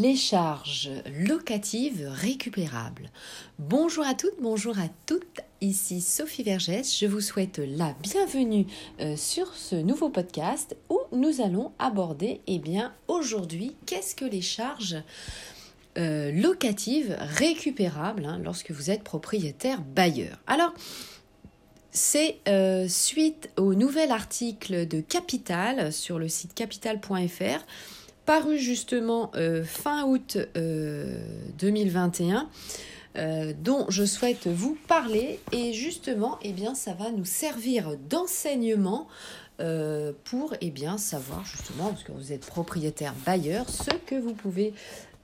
les charges locatives récupérables. Bonjour à toutes, bonjour à toutes, ici Sophie Vergès, je vous souhaite la bienvenue euh, sur ce nouveau podcast où nous allons aborder, eh bien aujourd'hui, qu'est-ce que les charges euh, locatives récupérables hein, lorsque vous êtes propriétaire bailleur. Alors, c'est euh, suite au nouvel article de Capital sur le site capital.fr paru justement euh, fin août 2021. Euh, euh, dont je souhaite vous parler et justement eh bien ça va nous servir d'enseignement pour eh bien savoir justement parce que vous êtes propriétaire bailleur ce que vous pouvez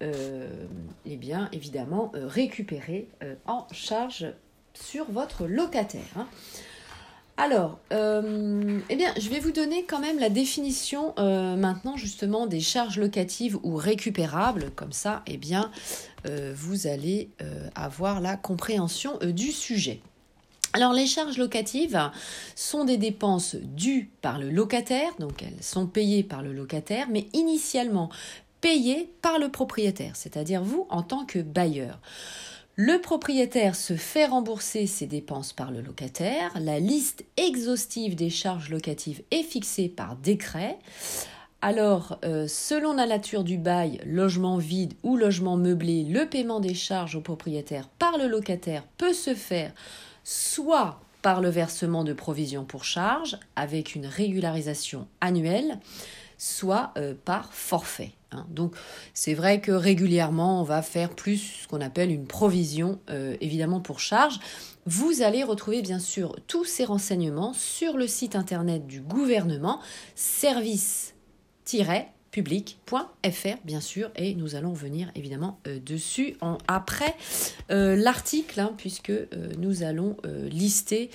eh bien évidemment récupérer en charge sur votre locataire. Hein. Alors, euh, eh je vais vous donner quand même la définition euh, maintenant justement des charges locatives ou récupérables. Comme ça, eh bien, euh, vous allez avoir la compréhension du sujet. Alors, les charges locatives sont des dépenses dues par le locataire, donc elles sont payées par le locataire, mais initialement payées par le propriétaire, c'est-à-dire vous en tant que bailleur. Le propriétaire se fait rembourser ses dépenses par le locataire. La liste exhaustive des charges locatives est fixée par décret. Alors, euh, selon la nature du bail, logement vide ou logement meublé, le paiement des charges au propriétaire par le locataire peut se faire soit par le versement de provisions pour charges avec une régularisation annuelle, soit euh, par forfait. Hein. Donc c'est vrai que régulièrement on va faire plus ce qu'on appelle une provision euh, évidemment pour charge. Vous allez retrouver bien sûr tous ces renseignements sur le site internet du gouvernement service-public.fr bien sûr et nous allons venir évidemment euh, dessus après l'article hein, puisque nous allons lister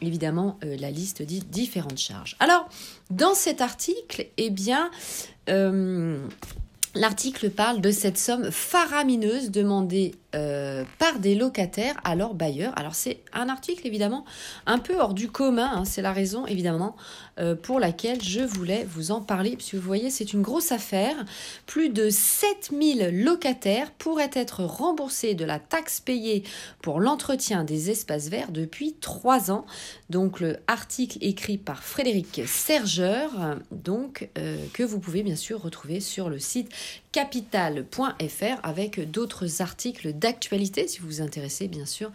évidemment euh, la liste dit différentes charges. Alors, dans cet article, eh bien, euh, l'article parle de cette somme faramineuse demandée euh, par des locataires à leurs bailleurs. Alors c'est un article évidemment un peu hors du commun, hein. c'est la raison évidemment euh, pour laquelle je voulais vous en parler, puisque vous voyez c'est une grosse affaire. Plus de 7000 locataires pourraient être remboursés de la taxe payée pour l'entretien des espaces verts depuis trois ans. Donc le article écrit par Frédéric Sergeur, donc euh, que vous pouvez bien sûr retrouver sur le site capital.fr avec d'autres articles d'actualité, si vous vous intéressez bien sûr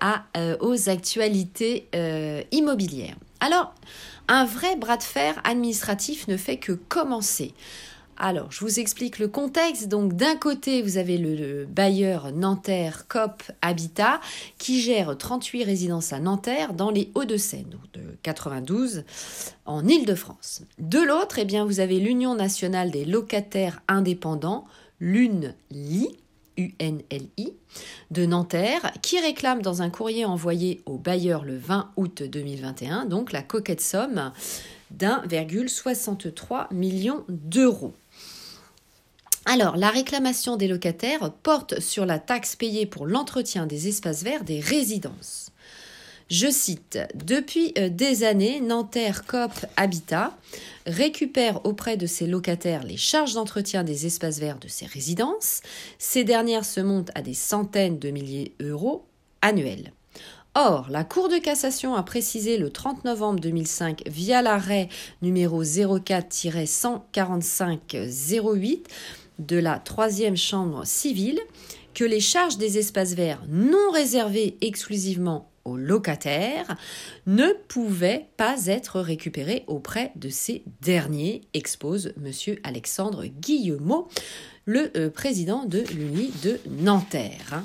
à, euh, aux actualités euh, immobilières. Alors, un vrai bras de fer administratif ne fait que commencer. Alors, je vous explique le contexte. Donc, d'un côté, vous avez le, bailleur Nanterre COP Habitat qui gère 38 résidences à Nanterre dans les Hauts-de-Seine, donc de 92 en Île-de-France. De l'autre, eh bien, vous avez l'Union nationale des locataires indépendants, l'UNLI, UNLI de Nanterre qui réclame dans un courrier envoyé au bailleur le 20 août 2021 donc la coquette somme d'1,63 million d'euros. Alors, la réclamation des locataires porte sur la taxe payée pour l'entretien des espaces verts des résidences. Je cite, Depuis euh, des années, Nanterre COP Habitat récupère auprès de ses locataires les charges d'entretien des espaces verts de ses résidences. Ces dernières se montent à des centaines de milliers d'euros annuels. Or, la Cour de cassation a précisé le 30 novembre 2005 via l'arrêt numéro 04-145-08 de la troisième chambre civile que les charges des espaces verts non réservés exclusivement locataires ne pouvaient pas être récupérées auprès de ces derniers, expose M. Alexandre Guillemot, le euh, président de l'Uni de Nanterre.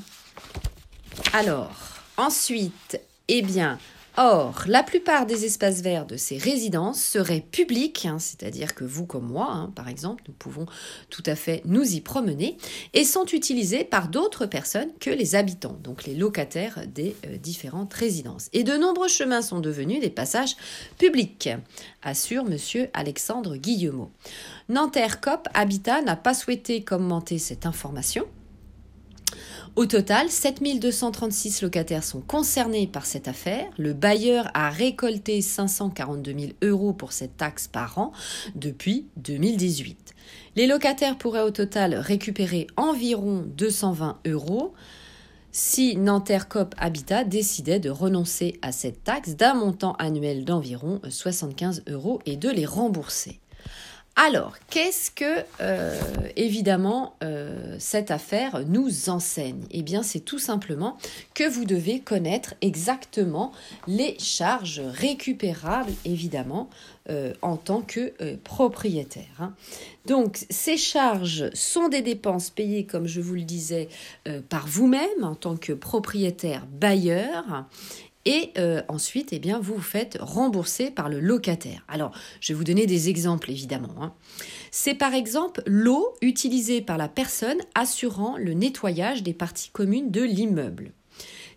Alors, ensuite, eh bien, Or, la plupart des espaces verts de ces résidences seraient publics, hein, c'est-à-dire que vous comme moi, hein, par exemple, nous pouvons tout à fait nous y promener, et sont utilisés par d'autres personnes que les habitants, donc les locataires des euh, différentes résidences. Et de nombreux chemins sont devenus des passages publics, assure M. Alexandre Guillemot. Nanterre COP Habitat n'a pas souhaité commenter cette information Au total, 7236 locataires sont concernés par cette affaire. Le bailleur a récolté 542 000 euros pour cette taxe par an depuis 2018. Les locataires pourraient au total récupérer environ 220 euros si Nanterre Cop Habitat décidait de renoncer à cette taxe d'un montant annuel d'environ 75 euros et de les rembourser. Alors, qu'est-ce que, euh, évidemment, euh, cette affaire nous enseigne? Eh bien, c'est tout simplement que vous devez connaître exactement les charges récupérables, évidemment, euh, en tant que propriétaire. Hein. Donc, ces charges sont des dépenses payées, comme je vous le disais, par vous-même en tant que propriétaire bailleur et euh, ensuite, eh bien, vous vous faites rembourser par le locataire. Alors, je vais vous donner des exemples, évidemment. Hein. C'est par exemple l'eau utilisée par la personne assurant le nettoyage des parties communes de l'immeuble.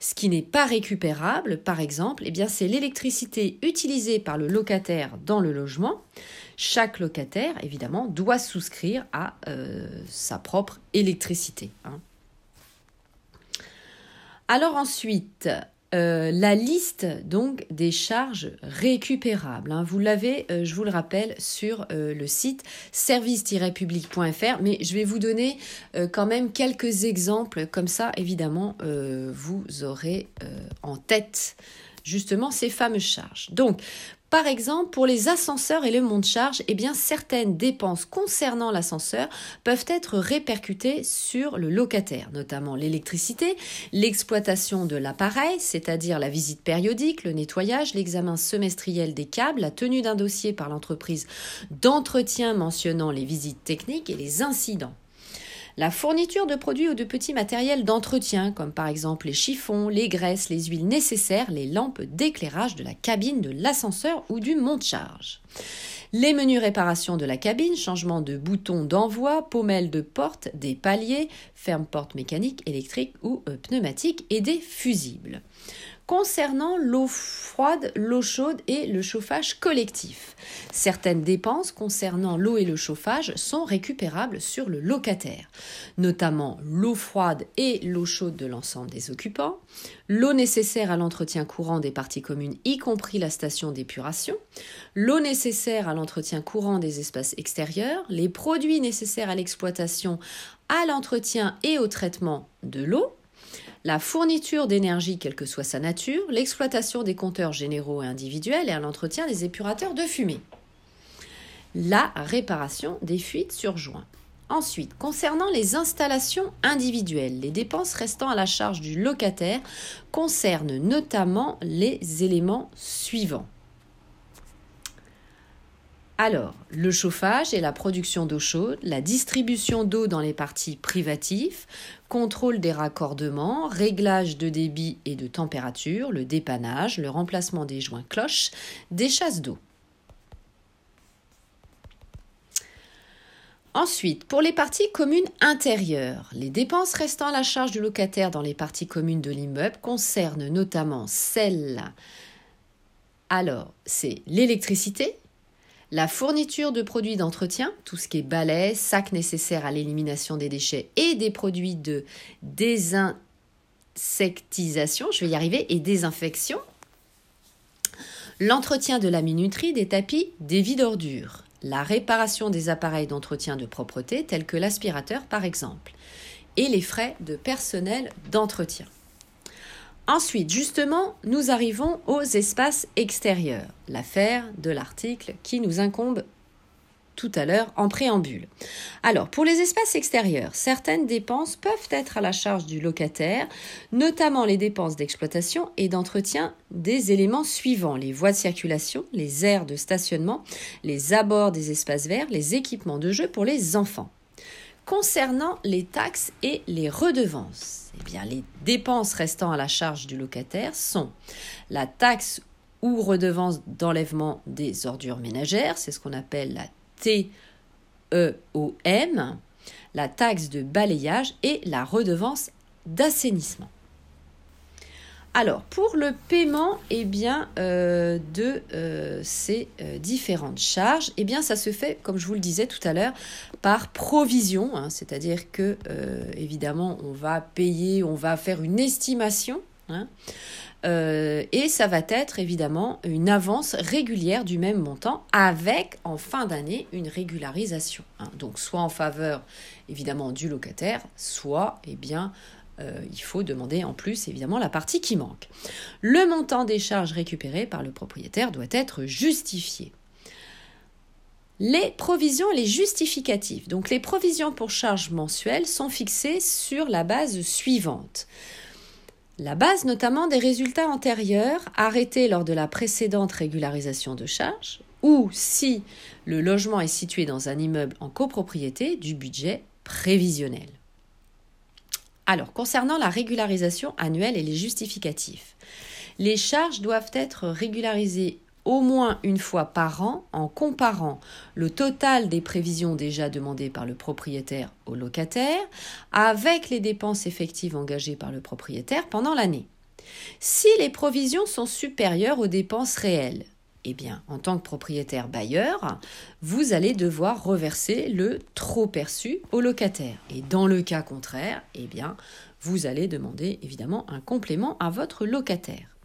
Ce qui n'est pas récupérable, par exemple, eh bien, c'est l'électricité utilisée par le locataire dans le logement. Chaque locataire, évidemment, doit souscrire à euh, sa propre électricité. Hein. Alors ensuite, euh, la liste donc des charges récupérables. Hein. Vous l'avez, euh, je vous le rappelle, sur euh, le site service-public.fr, mais je vais vous donner quand même quelques exemples, comme ça évidemment vous aurez en tête justement ces fameuses charges. Donc, par exemple, pour les ascenseurs et le monte-charge, eh bien, certaines dépenses concernant l'ascenseur peuvent être répercutées sur le locataire, notamment l'électricité, l'exploitation de l'appareil, c'est-à-dire la visite périodique, le nettoyage, l'examen semestriel des câbles, la tenue d'un dossier par l'entreprise d'entretien mentionnant les visites techniques et les incidents. La fourniture de produits ou de petits matériels d'entretien, comme par exemple les chiffons, les graisses, les huiles nécessaires, les lampes d'éclairage de la cabine de l'ascenseur ou du monte-charge. Les menus réparations de la cabine, changement de bouton d'envoi, pommelles de porte, des paliers, ferme-porte mécanique, électrique ou euh, pneumatique et des fusibles concernant l'eau froide, l'eau chaude et le chauffage collectif. Certaines dépenses concernant l'eau et le chauffage sont récupérables sur le locataire, notamment l'eau froide et l'eau chaude de l'ensemble des occupants, l'eau nécessaire à l'entretien courant des parties communes, y compris la station d'épuration, l'eau nécessaire à l'entretien courant des espaces extérieurs, les produits nécessaires à l'exploitation, à l'entretien et au traitement de l'eau, la fourniture d'énergie, quelle que soit sa nature, l'exploitation des compteurs généraux et individuels et l'entretien des épurateurs de fumée. La réparation des fuites sur joint. Ensuite, concernant les installations individuelles, les dépenses restant à la charge du locataire concernent notamment les éléments suivants. Alors, le chauffage et la production d'eau chaude, la distribution d'eau dans les parties privatives, contrôle des raccordements, réglage de débit et de température, le dépannage, le remplacement des joints cloches, des chasses d'eau. Ensuite, pour les parties communes intérieures, les dépenses restant à la charge du locataire dans les parties communes de l'immeuble concernent notamment celles. Alors, c'est l'électricité, la fourniture de produits d'entretien, tout ce qui est balai, sacs nécessaires à l'élimination des déchets et des produits de désinsectisation, je vais y arriver, et désinfection. L'entretien de la minuterie, des tapis, des vides ordures. La réparation des appareils d'entretien de propreté, tels que l'aspirateur par exemple. Et les frais de personnel d'entretien. Ensuite, justement, nous arrivons aux espaces extérieurs, l'affaire de l'article qui nous incombe tout à l'heure en préambule. Alors, pour les espaces extérieurs, certaines dépenses peuvent être à la charge du locataire, notamment les dépenses d'exploitation et d'entretien des éléments suivants, les voies de circulation, les aires de stationnement, les abords des espaces verts, les équipements de jeu pour les enfants. Concernant les taxes et les redevances, eh les dépenses restant à la charge du locataire sont la taxe ou redevance d'enlèvement des ordures ménagères, c'est ce qu'on appelle la TEOM, la taxe de balayage et la redevance d'assainissement. Alors, pour le paiement eh bien, euh, de euh, ces euh, différentes charges, eh bien, ça se fait, comme je vous le disais tout à l'heure, par provision, hein. c'est-à-dire que, évidemment, on va payer, on va faire une estimation, hein. et ça va être évidemment une avance régulière du même montant avec en fin d'année une régularisation. Hein. Donc soit en faveur évidemment du locataire, soit eh bien euh, il faut demander en plus évidemment la partie qui manque. Le montant des charges récupérées par le propriétaire doit être justifié. Les provisions et les justificatifs. Donc les provisions pour charges mensuelles sont fixées sur la base suivante. La base notamment des résultats antérieurs arrêtés lors de la précédente régularisation de charges ou si le logement est situé dans un immeuble en copropriété du budget prévisionnel. Alors, concernant la régularisation annuelle et les justificatifs, les charges doivent être régularisées au moins une fois par an en comparant le total des prévisions déjà demandées par le propriétaire au locataire avec les dépenses effectives engagées par le propriétaire pendant l'année. Si les provisions sont supérieures aux dépenses réelles, eh bien, en tant que propriétaire bailleur, vous allez devoir reverser le trop perçu au locataire. Et dans le cas contraire, eh bien, vous allez demander évidemment un complément à votre locataire.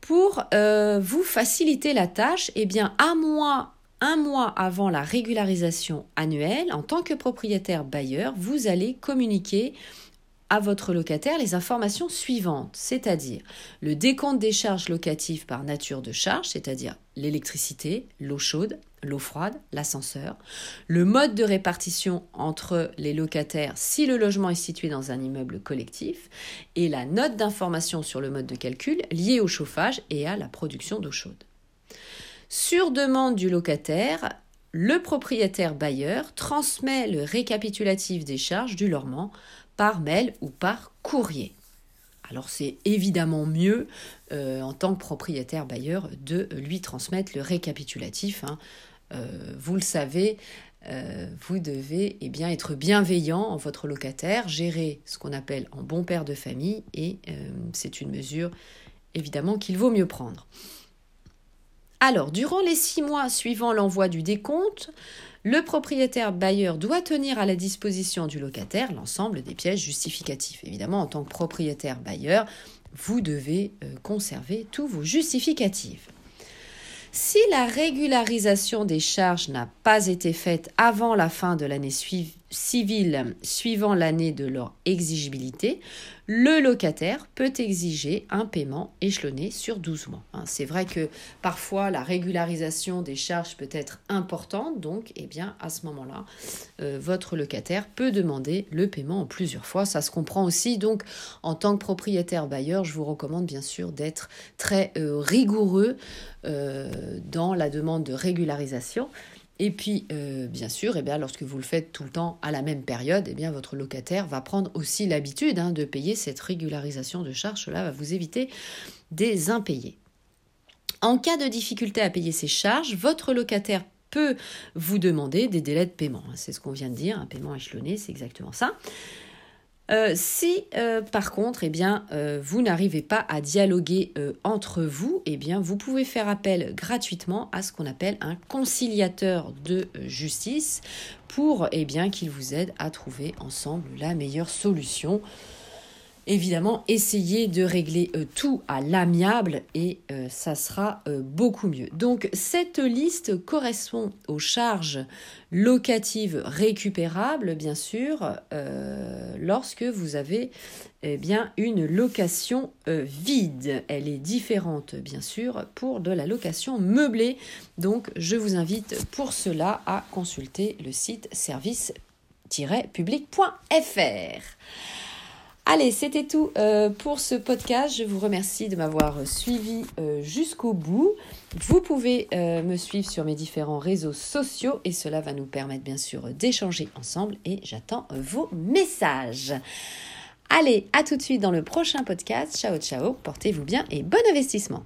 Pour euh, vous faciliter la tâche, eh bien, mois, un mois avant la régularisation annuelle, en tant que propriétaire bailleur, vous allez communiquer à votre locataire les informations suivantes, c'est-à-dire le décompte des charges locatives par nature de charge, c'est-à-dire l'électricité, l'eau chaude, l'eau froide, l'ascenseur, le mode de répartition entre les locataires si le logement est situé dans un immeuble collectif, et la note d'information sur le mode de calcul lié au chauffage et à la production d'eau chaude. Sur demande du locataire, le propriétaire bailleur transmet le récapitulatif des charges du logement par mail ou par courrier. Alors c'est évidemment mieux euh, en tant que propriétaire bailleur de lui transmettre le récapitulatif. Hein. Euh, vous le savez, euh, vous devez eh bien, être bienveillant en votre locataire, gérer ce qu'on appelle en bon père de famille et c'est une mesure évidemment qu'il vaut mieux prendre. Alors, durant les six mois suivant l'envoi du décompte, le propriétaire bailleur doit tenir à la disposition du locataire l'ensemble des pièces justificatives. Évidemment, en tant que propriétaire bailleur, vous devez euh, conserver tous vos justificatifs. Si la régularisation des charges n'a pas été faite avant la fin de l'année civile suivant l'année de leur exigibilité, le locataire peut exiger un paiement échelonné sur 12 mois. Hein, c'est vrai que parfois la régularisation des charges peut être importante, donc eh bien, à ce moment-là, euh, votre locataire peut demander le paiement en plusieurs fois. Ça se comprend aussi. Donc en tant que propriétaire bailleur, je vous recommande bien sûr d'être très euh, rigoureux euh, dans la demande de régularisation. Et puis, euh, bien sûr, eh lorsque vous le faites tout le temps à la même période, eh votre locataire va prendre aussi l'habitude hein, de payer cette régularisation de charges. Cela va vous éviter des impayés. En cas de difficulté à payer ces charges, votre locataire peut vous demander des délais de paiement. C'est ce qu'on vient de dire, un paiement échelonné, c'est exactement ça. Euh, si euh, par contre, eh bien, euh, vous n'arrivez pas à dialoguer entre vous, eh bien, vous pouvez faire appel gratuitement à ce qu'on appelle un conciliateur de justice pour eh bien, qu'il vous aide à trouver ensemble la meilleure solution évidemment, essayez de régler euh, tout à l'amiable et euh, ça sera euh, beaucoup mieux. Donc, cette liste correspond aux charges locatives récupérables, bien sûr, lorsque vous avez eh bien une location vide. Elle est différente, bien sûr, pour de la location meublée. Donc, je vous invite pour cela à consulter le site service-public.fr. Allez, c'était tout euh, pour ce podcast. Je vous remercie de m'avoir suivi euh, jusqu'au bout. Vous pouvez euh, me suivre sur mes différents réseaux sociaux et cela va nous permettre bien sûr d'échanger ensemble et j'attends vos messages. Allez, à tout de suite dans le prochain podcast. Ciao, ciao, portez-vous bien et bon investissement.